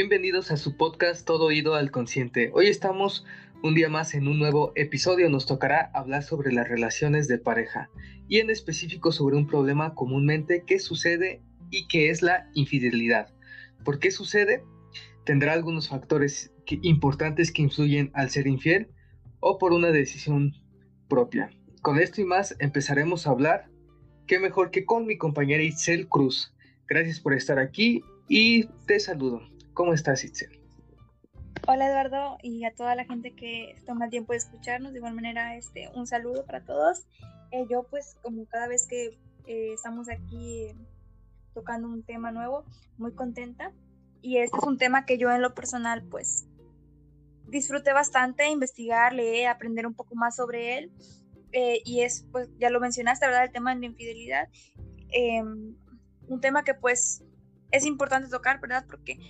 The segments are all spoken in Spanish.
Bienvenidos a su podcast Todo Oído al Consciente. Hoy estamos un día más en un nuevo episodio. Nos tocará hablar sobre las relaciones de pareja y en específico sobre un problema comúnmente que sucede y que es la infidelidad. ¿Por qué sucede? ¿Tendrá algunos factores importantes que influyen al ser infiel o por una decisión propia? Con esto y más empezaremos a hablar. ¿Qué mejor que con mi compañera Itzel Cruz? Gracias por estar aquí y te saludo. ¿Cómo estás, Itzel? Hola Eduardo y a toda la gente que toma el tiempo de escucharnos. De igual manera, este, un saludo para todos. Eh, yo pues como cada vez que eh, estamos aquí eh, tocando un tema nuevo, muy contenta. Y este es un tema que yo en lo personal pues disfruté bastante, investigar, leer, aprender un poco más sobre él. y es, pues ya lo mencionaste, ¿verdad? El tema de la infidelidad. Em, un tema que pues es importante tocar, ¿verdad? Porque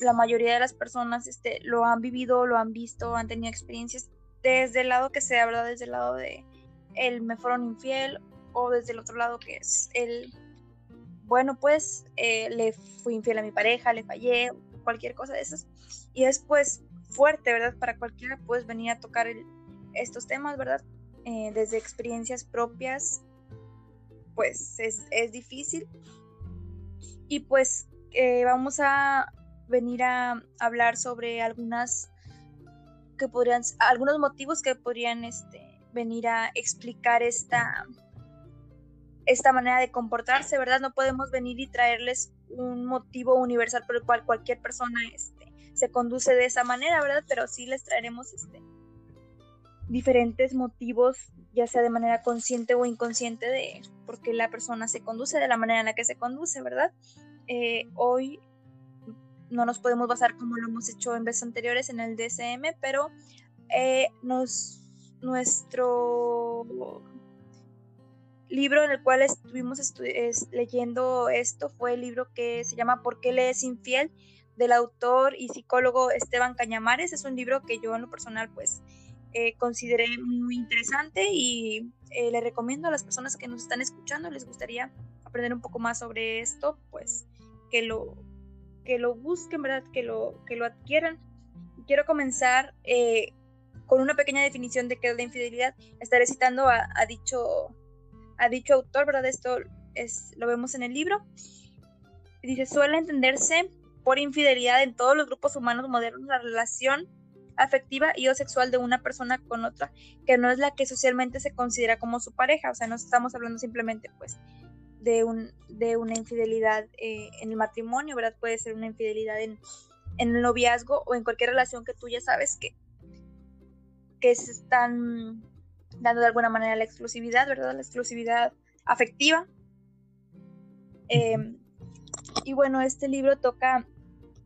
la mayoría de las personas este, lo han vivido, lo han visto, han tenido experiencias desde el lado que sea, ¿verdad? Desde el lado de el me fueron infiel o desde el otro lado que es el, bueno, pues eh, le fui infiel a mi pareja, le fallé, cualquier cosa de esas. Y es pues fuerte, ¿verdad? Para cualquiera puedes venir a tocar estos temas, ¿verdad? Eh, desde experiencias propias, pues es, es difícil. Y pues eh, vamos a venir a hablar sobre algunas que podrían, algunos motivos que podrían este, venir a explicar esta, esta manera de comportarse, ¿verdad? No podemos venir y traerles un motivo universal por el cual cualquier persona este, se conduce de esa manera, ¿verdad? Pero sí les traeremos este, diferentes motivos, ya sea de manera consciente o inconsciente, de por qué la persona se conduce de la manera en la que se conduce, ¿verdad? Eh, hoy no nos podemos basar como lo hemos hecho en veces anteriores en el DSM, pero eh, nos, nuestro libro en el cual estuvimos leyendo esto fue el libro que se llama ¿Por qué le es infiel? del autor y psicólogo Esteban Cañamares. Es un libro que yo en lo personal pues eh, consideré muy interesante y eh, le recomiendo a las personas que nos están escuchando, les gustaría aprender un poco más sobre esto, pues que lo, que lo busquen, ¿verdad? Que lo, que lo adquieran. Quiero comenzar eh, con una pequeña definición de qué es la infidelidad. Estaré citando a, dicho, a dicho autor, ¿verdad? Esto es, lo vemos en el libro. Dice, suele entenderse por infidelidad en todos los grupos humanos modernos la relación afectiva y o sexual de una persona con otra, que no es la que socialmente se considera como su pareja, o sea, no estamos hablando simplemente pues de, un, de una infidelidad eh, en el matrimonio, ¿verdad? Puede ser una infidelidad en, en el noviazgo o en cualquier relación que tú ya sabes que, que se están dando de alguna manera la exclusividad, ¿verdad? La exclusividad afectiva. Em, y bueno, este libro toca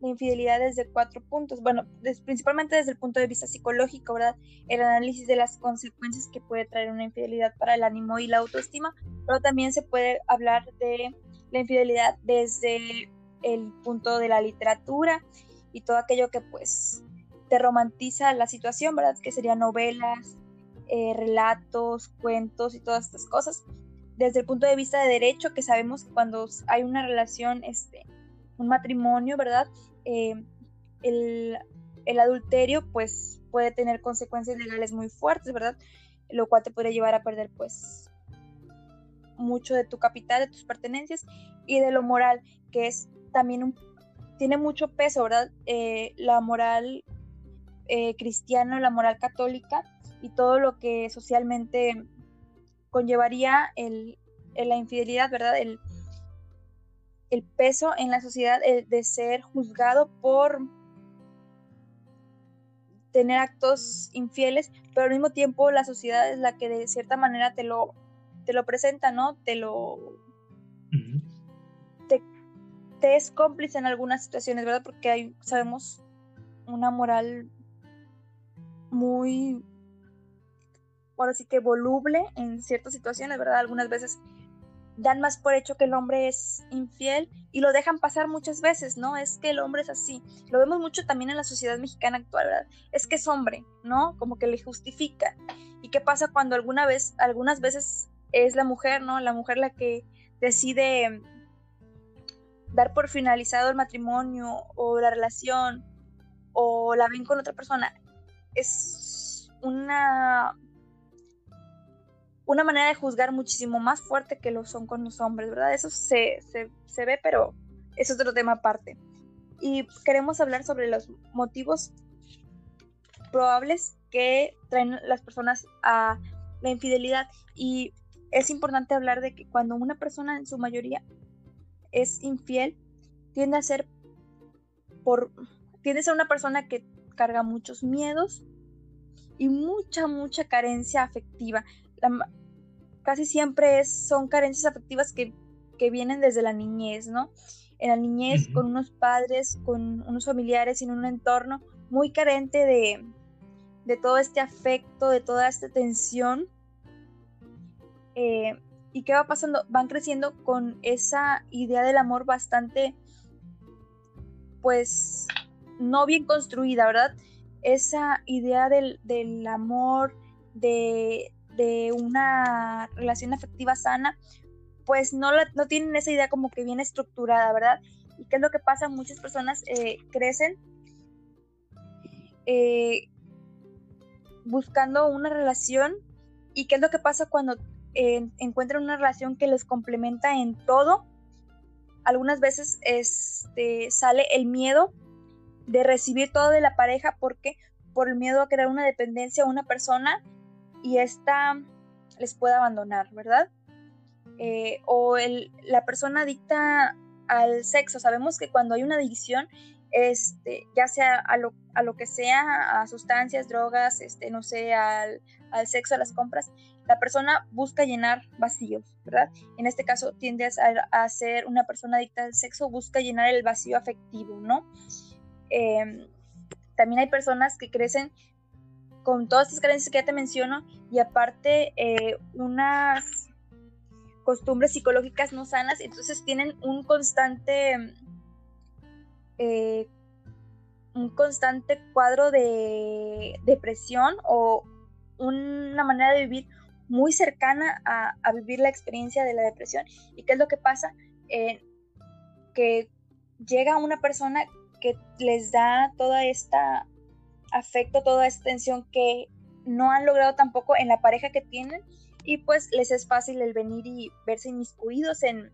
la infidelidad desde cuatro puntos. Bueno, principalmente desde el punto de vista psicológico, ¿verdad? El análisis de las consecuencias que puede traer una infidelidad para el ánimo y la autoestima, pero también se puede hablar de la infidelidad desde el punto de la literatura y todo aquello que pues te romantiza la situación, ¿verdad? Que serían novelas, eh, relatos, cuentos y todas estas cosas. Desde el punto de vista de derecho, que sabemos que cuando hay una relación, este, un matrimonio, ¿verdad? Eh, el, adulterio pues puede tener consecuencias legales muy fuertes, ¿verdad? Lo cual te podría llevar a perder pues mucho de tu capital, de tus pertenencias y de lo moral, que es también un, tiene mucho peso, ¿verdad? Eh, la moral eh, cristiana, la moral católica y todo lo que socialmente conllevaría el, la infidelidad, ¿verdad? El, el peso en la sociedad de ser juzgado por tener actos infieles, pero al mismo tiempo la sociedad es la que de cierta manera te lo, te lo presenta, ¿no? Te lo... te, es cómplice en algunas situaciones, ¿verdad? Porque hay, sabemos, una moral muy, ahora sí que voluble en ciertas situaciones, ¿verdad? Algunas veces dan más por hecho que el hombre es infiel y lo dejan pasar muchas veces, ¿no? Es que el hombre es así. Lo vemos mucho también en la sociedad mexicana actual, ¿verdad? Es que es hombre, ¿no? Como que le justifica. ¿Y qué pasa cuando alguna vez, algunas veces es la mujer, ¿no? La mujer la que decide dar por finalizado el matrimonio o la relación o la ven con otra persona, es una, una manera de juzgar muchísimo más fuerte que lo son con los hombres, ¿verdad? Eso se, se ve, pero es otro tema aparte. Y queremos hablar sobre los motivos probables que traen las personas a la infidelidad. Y es importante hablar de que cuando una persona en su mayoría es infiel, tiende a ser por tiende a ser una persona que carga muchos miedos y mucha mucha carencia afectiva. Casi siempre es, son carencias afectivas que, que, vienen desde la niñez, ¿no? En la niñez, con unos padres, con unos familiares, en un entorno muy carente de, de todo este afecto, de toda esta tensión. Eh, ¿Y qué va pasando? Van creciendo con esa idea del amor bastante, pues, no bien construida, ¿verdad? Esa idea del, amor, de, una relación afectiva sana, pues no, no tienen esa idea como que bien estructurada, ¿verdad? ¿Y qué es lo que pasa? Muchas personas eh, crecen eh, buscando una relación y qué es lo que pasa cuando eh, encuentran una relación que les complementa en todo. Algunas veces este, sale el miedo de recibir todo de la pareja porque por el miedo a crear una dependencia a una persona y esta les puede abandonar, ¿verdad? Eh, o el, la persona adicta al sexo. Sabemos que cuando hay una adicción este, ya sea a lo, a lo que sea, a sustancias, drogas, este, no sé, al, sexo, a las compras, la persona busca llenar vacíos, ¿verdad? En este caso tiende a, ser una persona adicta al sexo, busca llenar el vacío afectivo, ¿no? Em, también hay personas que crecen con todas estas carencias que ya te menciono y aparte eh, unas costumbres psicológicas no sanas, entonces tienen un constante eh, un constante cuadro de depresión o una manera de vivir muy cercana a, vivir la experiencia de la depresión. ¿Y qué es lo que pasa? Eh, que llega una persona que les da toda esta afecto, toda esta tensión que no han logrado tampoco en la pareja que tienen y pues les es fácil el venir y verse inmiscuidos en,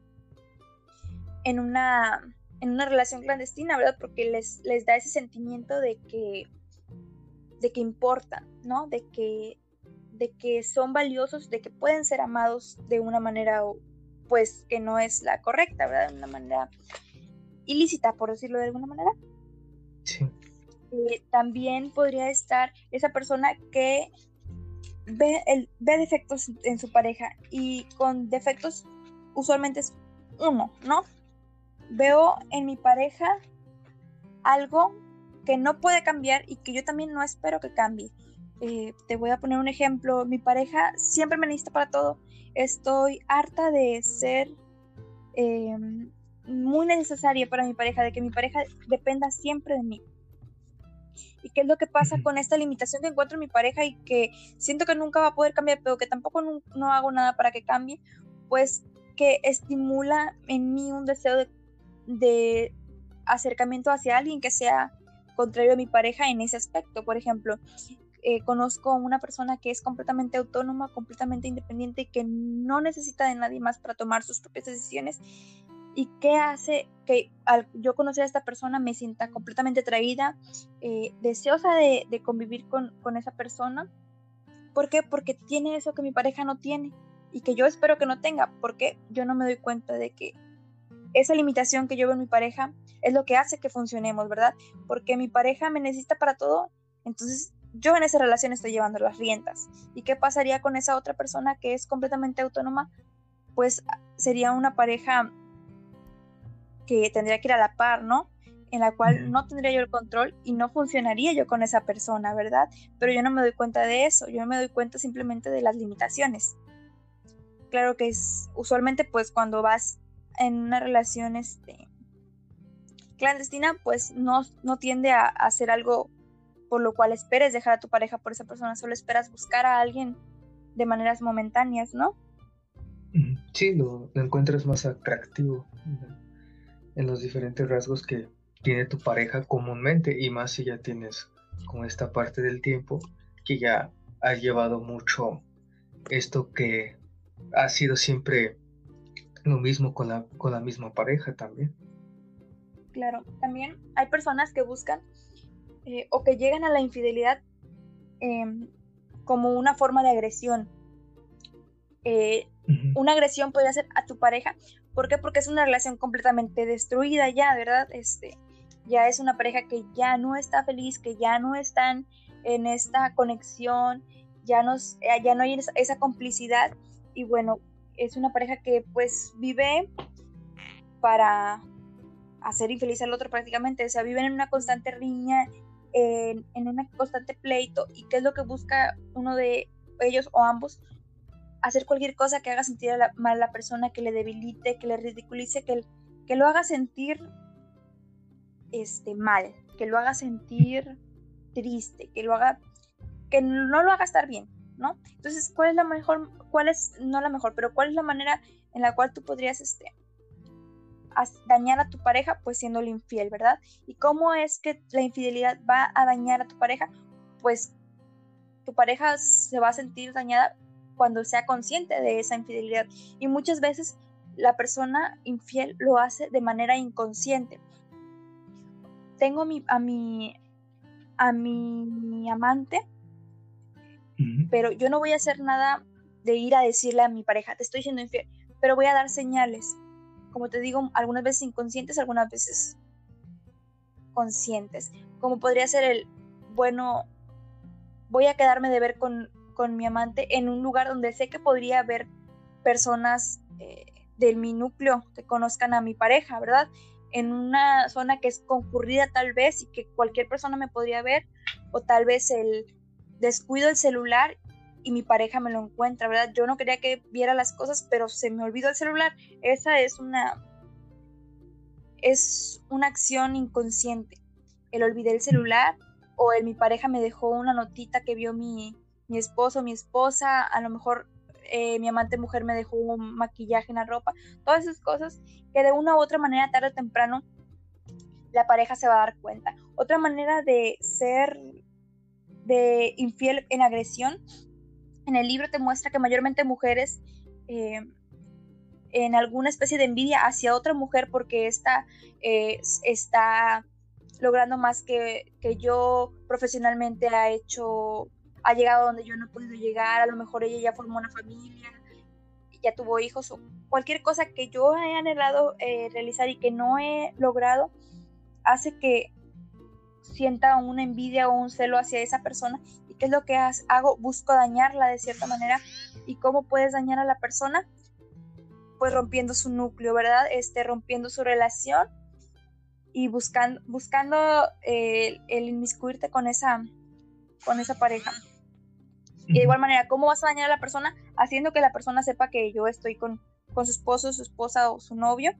en una en una relación clandestina, ¿verdad? Porque les, les da ese sentimiento de que, de que importan, ¿no? De que, de que son valiosos, de que pueden ser amados de una manera, pues, que no es la correcta, ¿verdad? De una manera ilícita, por decirlo de alguna manera. Sí. Eh, también podría estar esa persona que ve, el, ve defectos en su pareja y con defectos usualmente es uno, ¿no? veo en mi pareja algo que no puede cambiar y que yo también no espero que cambie. Eh, te voy a poner un ejemplo. Mi pareja siempre me necesita para todo. Estoy harta de ser em, muy necesaria para mi pareja, de que mi pareja dependa siempre de mí. ¿Y qué es lo que pasa con esta limitación que encuentro en mi pareja y que siento que nunca va a poder cambiar, pero que tampoco no hago nada para que cambie? Pues que estimula en mí un deseo de de acercamiento hacia alguien que sea contrario a mi pareja en ese aspecto. Por ejemplo, eh, conozco a una persona que es completamente autónoma, completamente independiente y que no necesita de nadie más para tomar sus propias decisiones. ¿Y qué hace que al yo conocer a esta persona me sienta completamente atraída, eh, deseosa de, de convivir con, con, esa persona? ¿Por qué? Porque tiene eso que mi pareja no tiene y que yo espero que no tenga, porque yo no me doy cuenta de que esa limitación que yo veo en mi pareja es lo que hace que funcionemos, ¿verdad? Porque mi pareja me necesita para todo, entonces yo en esa relación estoy llevando las riendas. ¿Y qué pasaría con esa otra persona que es completamente autónoma? Pues sería una pareja que tendría que ir a la par, ¿no? En la cual no tendría yo el control y no funcionaría yo con esa persona, ¿verdad? Pero yo no me doy cuenta de eso, yo me doy cuenta simplemente de las limitaciones. Claro que es usualmente pues cuando vas en una relación este, clandestina, pues no, no tiende a, hacer algo por lo cual esperes dejar a tu pareja por esa persona, solo esperas buscar a alguien de maneras momentáneas, ¿no? Sí, lo, encuentras más atractivo. En los diferentes rasgos que tiene tu pareja comúnmente y más si ya tienes con esta parte del tiempo que ya has llevado mucho esto que ha sido siempre lo mismo con la, con la misma pareja también. Claro, también hay personas que buscan eh, o que llegan a la infidelidad em, como una forma de agresión. Eh, una agresión podría ser a tu pareja. ¿Por qué? Porque es una relación completamente destruida ya, ¿verdad? Este, ya es una pareja que ya no está feliz, que ya no están en esta conexión, ya, eh, ya no hay esa complicidad y bueno, es una pareja que pues vive para hacer infeliz al otro prácticamente, o sea, viven en una constante riña, en, en un constante pleito y qué es lo que busca uno de ellos o ambos, hacer cualquier cosa que haga sentir mal a la persona, que le debilite, que le ridiculice, que, que lo haga sentir este, mal, que lo haga sentir triste, que lo haga, que no lo haga estar bien, ¿no? Entonces, ¿cuál es la mejor, cuál es, no la mejor, pero cuál es la manera en la cual tú podrías, este, dañar a tu pareja, pues siendo infiel, ¿verdad? ¿Y cómo es que la infidelidad va a dañar a tu pareja? Pues tu pareja se va a sentir dañada cuando sea consciente de esa infidelidad. Y muchas veces la persona infiel lo hace de manera inconsciente. Tengo a mi, a mi, amante, pero yo no voy a hacer nada de ir a decirle a mi pareja, te estoy siendo infiel, pero voy a dar señales, como te digo, algunas veces inconscientes, algunas veces conscientes, como podría ser el, bueno, voy a quedarme de ver con, mi amante en un lugar donde sé que podría haber personas eh, de mi núcleo que conozcan a mi pareja, ¿verdad? en una zona que es concurrida tal vez y que cualquier persona me podría ver, o tal vez el descuido del celular y mi pareja me lo encuentra, ¿verdad? Yo no quería que viera las cosas, pero se me olvidó el celular. Esa es una es una acción inconsciente. El olvidé el celular o el mi pareja me dejó una notita que vio mi, mi esposo, mi esposa, a lo mejor eh, mi amante mujer me dejó un maquillaje en la ropa, todas esas cosas que de una u otra manera, tarde o temprano, la pareja se va a dar cuenta. Otra manera de ser de infiel en agresión, en el libro te muestra que mayormente mujeres eh, en alguna especie de envidia hacia otra mujer porque esta eh, está logrando más que, que yo profesionalmente ha hecho ha llegado donde yo no he podido llegar, a lo mejor ella ya formó una familia, ya tuvo hijos o cualquier cosa que yo he anhelado eh, realizar y que no he logrado, hace que sienta una envidia o un celo hacia esa persona. ¿Y qué es lo que hago? Busco dañarla de cierta manera. ¿Y cómo puedes dañar a la persona? Pues rompiendo su núcleo, ¿verdad? Este, rompiendo su relación y buscando, buscando eh, el inmiscuirte con esa, con esa pareja. Y de igual manera, ¿cómo vas a dañar a la persona? Haciendo que la persona sepa que yo estoy con, con su esposo, su esposa o su novio.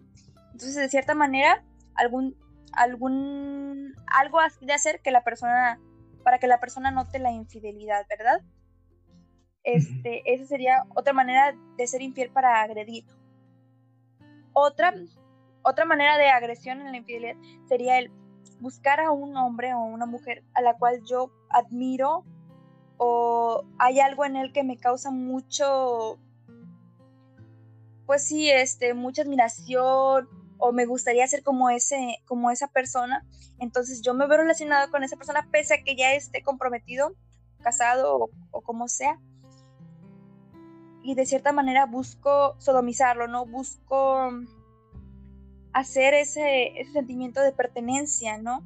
Entonces, de cierta manera, algún, algún, algo de hacer que la persona, para que la persona note la infidelidad, ¿verdad? Este, Esa sería otra manera de ser infiel para agredir. Otra, otra manera de agresión en la infidelidad sería el buscar a un hombre o una mujer a la cual yo admiro o hay algo en él que me causa mucho, pues sí, este, mucha admiración o me gustaría ser como ese, como esa persona. Entonces yo me veo relacionado con esa persona pese a que ya esté comprometido, casado o, o como sea. Y de cierta manera busco sodomizarlo, ¿no? Busco hacer ese, ese sentimiento de pertenencia, ¿no?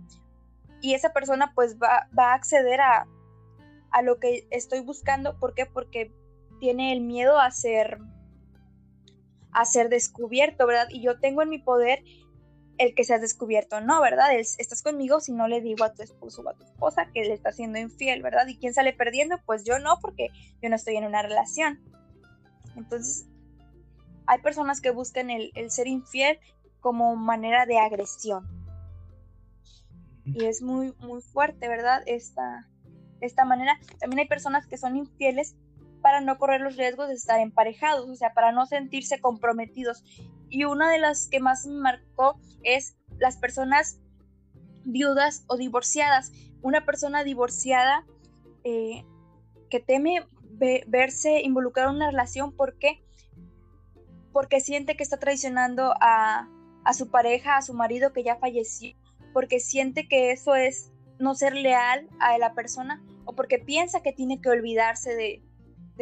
Y esa persona pues va, va a acceder a, a lo que estoy buscando. ¿Por qué? Porque tiene el miedo a ser, a ser descubierto, ¿verdad? Y yo tengo en mi poder el que seas descubierto, no, ¿verdad? estás conmigo si no le digo a tu esposo o a tu esposa que le está siendo infiel, ¿verdad? ¿Y quién sale perdiendo? Pues yo no, porque yo no estoy en una relación. Entonces, hay personas que buscan el, el ser infiel como manera de agresión. Y es muy, muy fuerte, ¿verdad? Esta, de esta manera. También hay personas que son infieles para no correr los riesgos de estar emparejados, o sea, para no sentirse comprometidos. Y una de las que más me marcó es las personas viudas o divorciadas. Una persona divorciada eh, que teme verse involucrada en una relación, ¿por qué? Porque siente que está traicionando a, a su pareja, a su marido que ya falleció, porque siente que eso es no ser leal a la persona o porque piensa que tiene que olvidarse de,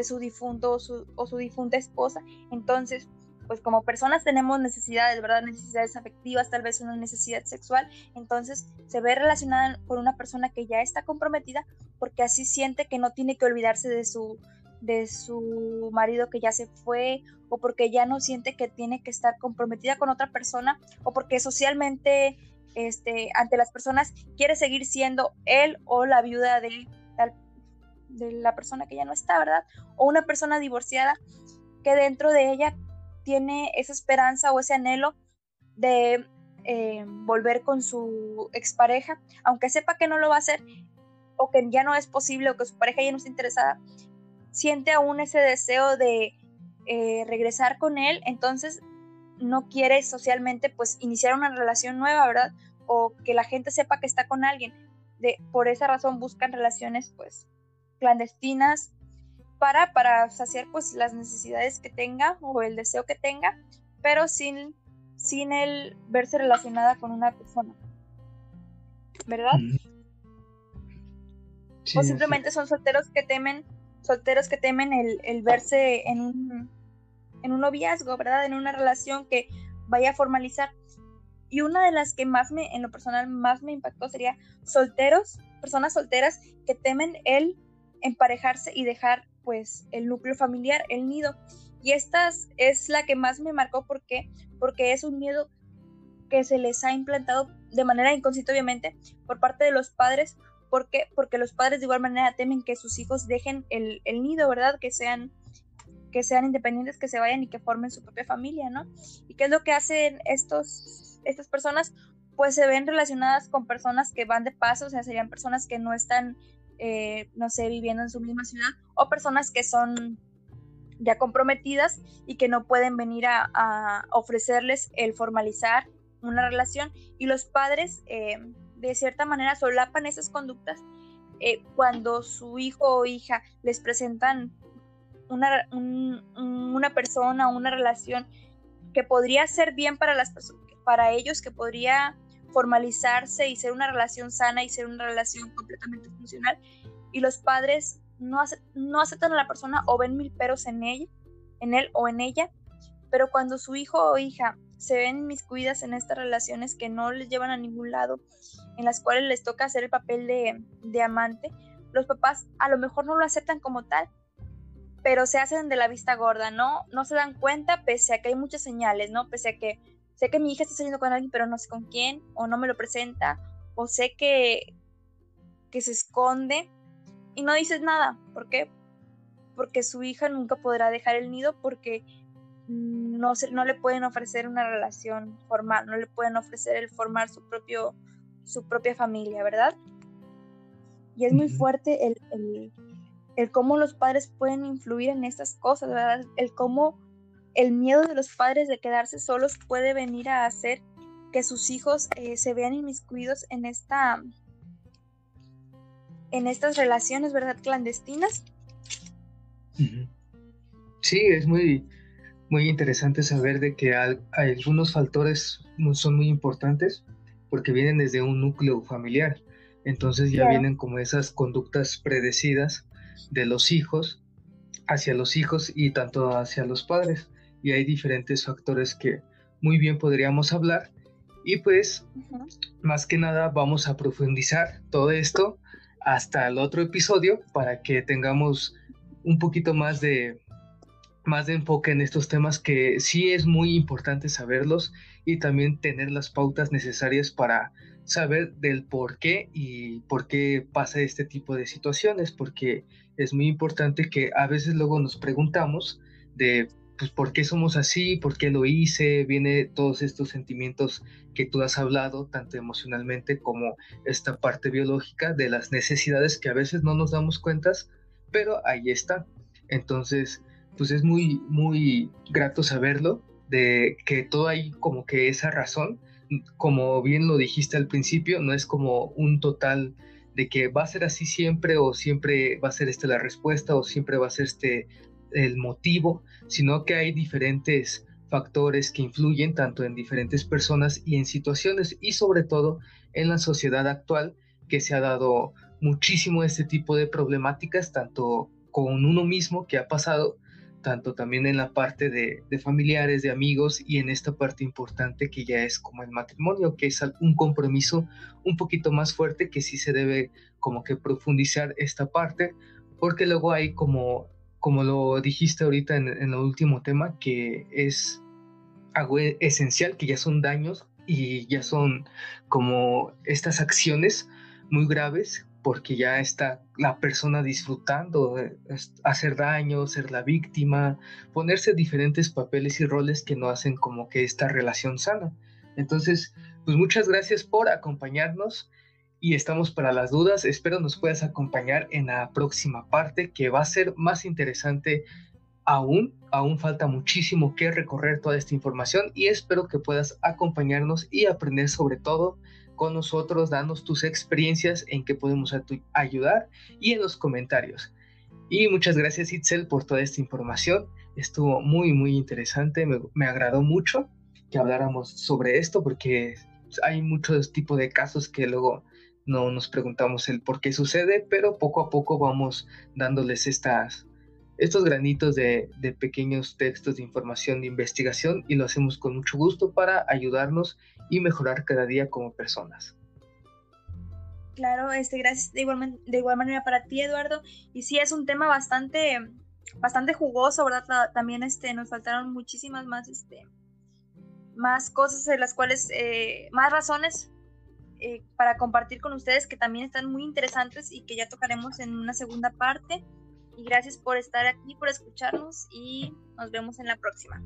su difunto o su, difunta esposa. Entonces, pues como personas tenemos necesidades, ¿verdad? Necesidades afectivas, tal vez una necesidad sexual, entonces se ve relacionada con una persona que ya está comprometida porque así siente que no tiene que olvidarse de su marido que ya se fue o porque ya no siente que tiene que estar comprometida con otra persona o porque socialmente este ante las personas quiere seguir siendo él o la viuda de la persona que ya no está, ¿verdad? O una persona divorciada que dentro de ella tiene esa esperanza o ese anhelo de eh, volver con su expareja, aunque sepa que no lo va a hacer o que ya no es posible o que su pareja ya no está interesada, siente aún ese deseo de eh, regresar con él, entonces no quiere socialmente pues iniciar una relación nueva, ¿verdad? O que la gente sepa que está con alguien. De, por esa razón buscan relaciones pues clandestinas para, para saciar pues las necesidades que tenga o el deseo que tenga, pero sin, sin el verse relacionada con una persona. ¿Verdad? o simplemente son solteros que temen, solteros que temen el, verse en un, en un noviazgo, ¿verdad? En una relación que vaya a formalizar. Y una de las que más me, en lo personal, más me impactó sería solteros, personas solteras que temen el emparejarse y dejar pues el núcleo familiar, el nido. Y esta es la que más me marcó ¿por qué? porque es un miedo que se les ha implantado de manera inconsciente obviamente por parte de los padres. ¿Por qué? Porque los padres de igual manera temen que sus hijos dejen el, el nido, ¿verdad? Que sean que sean independientes, que se vayan y que formen su propia familia, ¿no? ¿Y qué es lo que hacen estos, estas personas? Pues se ven relacionadas con personas que van de paso, o sea, serían personas que no están eh, no sé, viviendo en su misma ciudad, o personas que son ya comprometidas y que no pueden venir a, ofrecerles el formalizar una relación y los padres eh, de cierta manera solapan esas conductas eh, cuando su hijo o hija les presentan una, una persona, una relación que podría ser bien para, las, para ellos, que podría formalizarse y ser una relación sana y ser una relación completamente funcional y los padres no, no aceptan a la persona o ven mil peros en él, en él o en ella, pero cuando su hijo o hija se ven miscuidas en estas relaciones que no les llevan a ningún lado, en las cuales les toca hacer el papel de, de amante, los papás a lo mejor no lo aceptan como tal, pero se hacen de la vista gorda, ¿no? No se dan cuenta pese a que hay muchas señales, ¿no? Pese a que sé que mi hija está saliendo con alguien, pero no sé con quién, o no me lo presenta, o sé que, que se esconde y no dices nada. ¿Por qué? Porque su hija nunca podrá dejar el nido porque no, se, no le pueden ofrecer una relación formal, no le pueden ofrecer el formar su, propio, su propia familia, ¿verdad? Y es muy fuerte el, el, el cómo los padres pueden influir en estas cosas, ¿verdad? El cómo el miedo de los padres de quedarse solos puede venir a hacer que sus hijos eh, se vean inmiscuidos en esta en estas relaciones, ¿verdad? Clandestinas. Sí, es muy, muy interesante saber de que algunos factores son muy importantes porque vienen desde un núcleo familiar. Entonces ya vienen como esas conductas predecidas de los hijos hacia los hijos y tanto hacia los padres y hay diferentes factores que muy bien podríamos hablar. Y pues, más que nada, vamos a profundizar todo esto hasta el otro episodio para que tengamos un poquito más de, más de enfoque en estos temas que sí es muy importante saberlos y también tener las pautas necesarias para saber del por qué y por qué pasa este tipo de situaciones, porque es muy importante que a veces luego nos preguntamos de pues por qué somos así, por qué lo hice, viene todos estos sentimientos que tú has hablado, tanto emocionalmente como esta parte biológica de las necesidades que a veces no nos damos cuentas, pero ahí está. Entonces, pues es muy, muy grato saberlo de que todo hay como que esa razón, como bien lo dijiste al principio, no es como un total de que va a ser así siempre o siempre va a ser esta la respuesta o siempre va a ser este el motivo, sino que hay diferentes factores que influyen tanto en diferentes personas y en situaciones y sobre todo en la sociedad actual que se ha dado muchísimo este tipo de problemáticas tanto con uno mismo que ha pasado tanto también en la parte de, familiares, de amigos y en esta parte importante que ya es como el matrimonio, que es un compromiso un poquito más fuerte que sí se debe como que profundizar esta parte, porque luego hay como, como lo dijiste ahorita en, en el último tema, que es algo esencial, que ya son daños y ya son como estas acciones muy graves porque ya está la persona disfrutando, hacer daño, ser la víctima, ponerse diferentes papeles y roles que no hacen como que esta relación sana. Entonces, pues muchas gracias por acompañarnos y estamos para las dudas. Espero nos puedas acompañar en la próxima parte que va a ser más interesante aún. Aún falta muchísimo que recorrer toda esta información y espero que puedas acompañarnos y aprender sobre todo con nosotros, danos tus experiencias en qué podemos ayudar y en los comentarios. Y muchas gracias Itzel por toda esta información. Estuvo muy, muy interesante. Me, agradó mucho que habláramos sobre esto porque hay muchos tipos de casos que luego no nos preguntamos el por qué sucede, pero poco a poco vamos dándoles estas, estos granitos de, de, pequeños textos de información de investigación y lo hacemos con mucho gusto para ayudarnos y mejorar cada día como personas. Claro, este, gracias de igual, de igual manera para ti, Eduardo. Y sí, es un tema bastante, bastante jugoso, ¿verdad? También este, nos faltaron muchísimas más, este, más cosas de las cuales, eh, más razones eh, para compartir con ustedes que también están muy interesantes y que ya tocaremos en una segunda parte. Y gracias por estar aquí, por escucharnos y nos vemos en la próxima.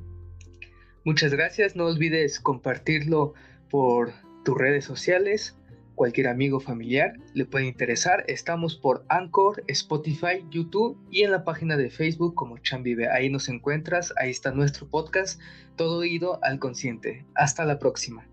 Muchas gracias, no olvides compartirlo por tus redes sociales, cualquier amigo familiar le puede interesar. Estamos por Anchor, Spotify, YouTube y en la página de Facebook como Chambive. Ahí nos encuentras, ahí está nuestro podcast, todo ido al consciente. Hasta la próxima.